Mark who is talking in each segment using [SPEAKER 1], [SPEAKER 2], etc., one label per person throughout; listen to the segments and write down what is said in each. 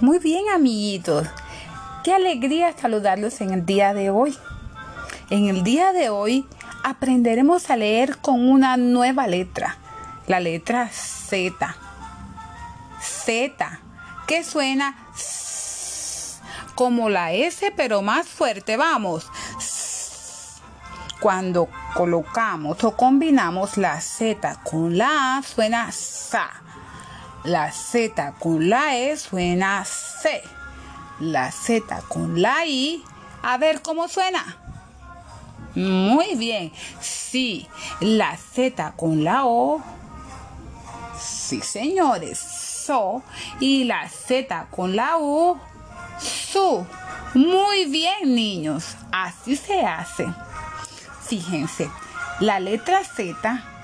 [SPEAKER 1] Muy bien, amiguitos. Qué alegría saludarlos en el día de hoy. En el día de hoy aprenderemos a leer con una nueva letra, la letra Z. Z, que suena como la S, pero más fuerte. Vamos. Cuando colocamos o combinamos la Z con la A, suena SA. La Z con la E suena C. La Z con la I, a ver cómo suena. Muy bien. Sí, la Z con la O. Sí, señores. So. Y la Z con la U. Su. Muy bien, niños. Así se hace. Fíjense, la letra Z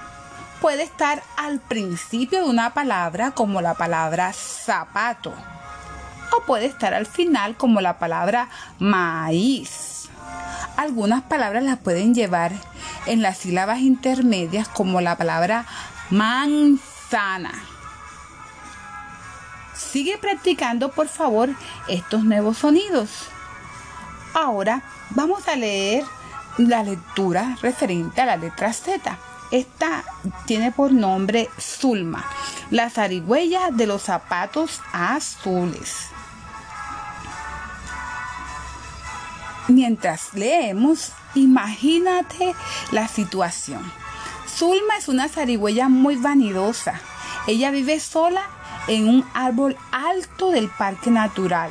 [SPEAKER 1] puede estar al principio de una palabra como la palabra zapato o puede estar al final como la palabra maíz. Algunas palabras las pueden llevar en las sílabas intermedias como la palabra manzana. Sigue practicando por favor estos nuevos sonidos. Ahora vamos a leer la lectura referente a la letra Z. Esta tiene por nombre Zulma, la zarigüeya de los zapatos azules. Mientras leemos, imagínate la situación. Zulma es una zarigüeya muy vanidosa. Ella vive sola en un árbol alto del parque natural.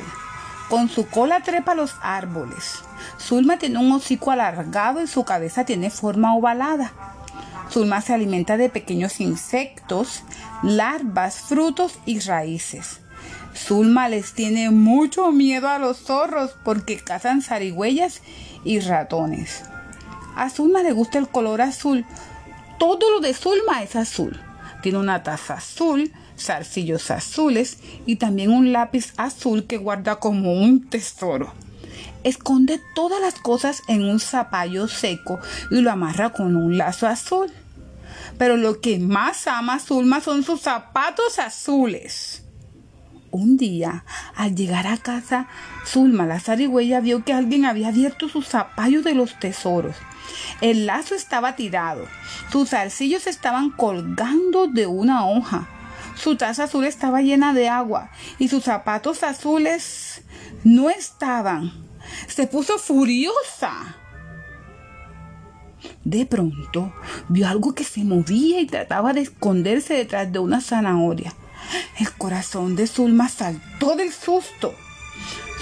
[SPEAKER 1] Con su cola trepa los árboles. Zulma tiene un hocico alargado y su cabeza tiene forma ovalada. Zulma se alimenta de pequeños insectos, larvas, frutos y raíces. Zulma les tiene mucho miedo a los zorros porque cazan zarigüeyas y ratones. A Zulma le gusta el color azul. Todo lo de Zulma es azul. Tiene una taza azul, zarcillos azules y también un lápiz azul que guarda como un tesoro. Esconde todas las cosas en un zapallo seco y lo amarra con un lazo azul. Pero lo que más ama Zulma son sus zapatos azules. Un día, al llegar a casa, Zulma, la zarigüeya, vio que alguien había abierto su zapallo de los tesoros. El lazo estaba tirado, sus zarcillos estaban colgando de una hoja, su taza azul estaba llena de agua y sus zapatos azules no estaban. Se puso furiosa. De pronto vio algo que se movía y trataba de esconderse detrás de una zanahoria. El corazón de Zulma saltó del susto.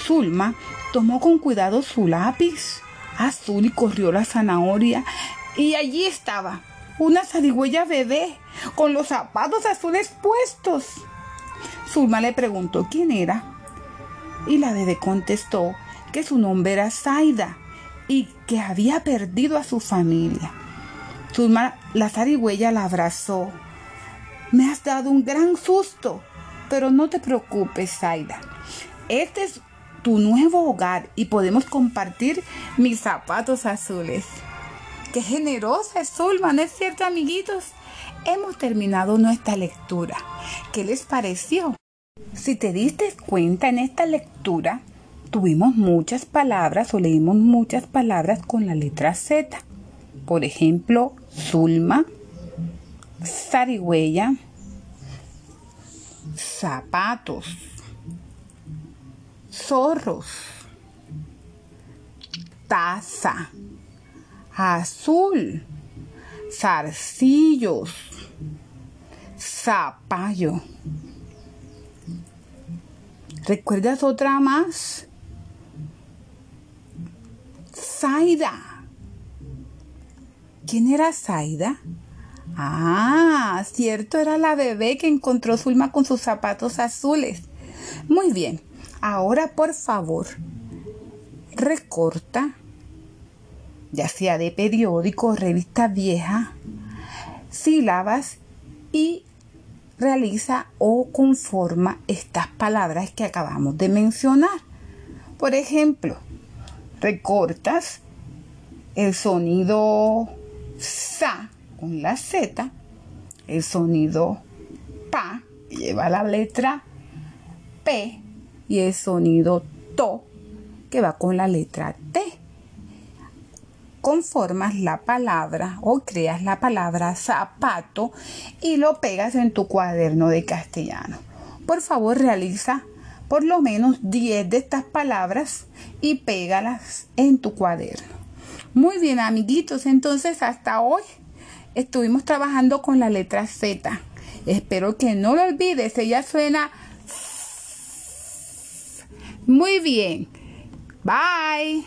[SPEAKER 1] Zulma tomó con cuidado su lápiz azul y corrió la zanahoria y allí estaba una zarigüeya bebé con los zapatos azules puestos. Zulma le preguntó quién era y la bebé contestó que su nombre era Zaida y que había perdido a su familia. Zulma, la zarigüeya, la abrazó. Me has dado un gran susto, pero no te preocupes, Zaida. Este es tu nuevo hogar y podemos compartir mis zapatos azules. Qué generosa es Zulma, ¿no es cierto, amiguitos? Hemos terminado nuestra lectura. ¿Qué les pareció? Si te diste cuenta en esta lectura, tuvimos muchas palabras o leímos muchas palabras con la letra Z. Por ejemplo, Zulma, zarigüeya, zapatos, zorros, taza, azul, zarcillos, zapallo. ¿Recuerdas otra más? Zaida. ¿Quién era Zaida? Ah, cierto, era la bebé que encontró Zulma con sus zapatos azules. Muy bien, ahora por favor, recorta ya sea de periódico, revista vieja, sílabas y realiza o conforma estas palabras que acabamos de mencionar. Por ejemplo, recortas el sonido sa con la z, el sonido pa lleva la letra p y el sonido to que va con la letra T. Conformas la palabra o creas la palabra zapato y lo pegas en tu cuaderno de castellano. Por favor, realiza por lo menos 10 de estas palabras y pégalas en tu cuaderno. Muy bien, amiguitos, entonces hasta hoy estuvimos trabajando con la letra Z. Espero que no lo olvides, ella suena muy bien. Bye.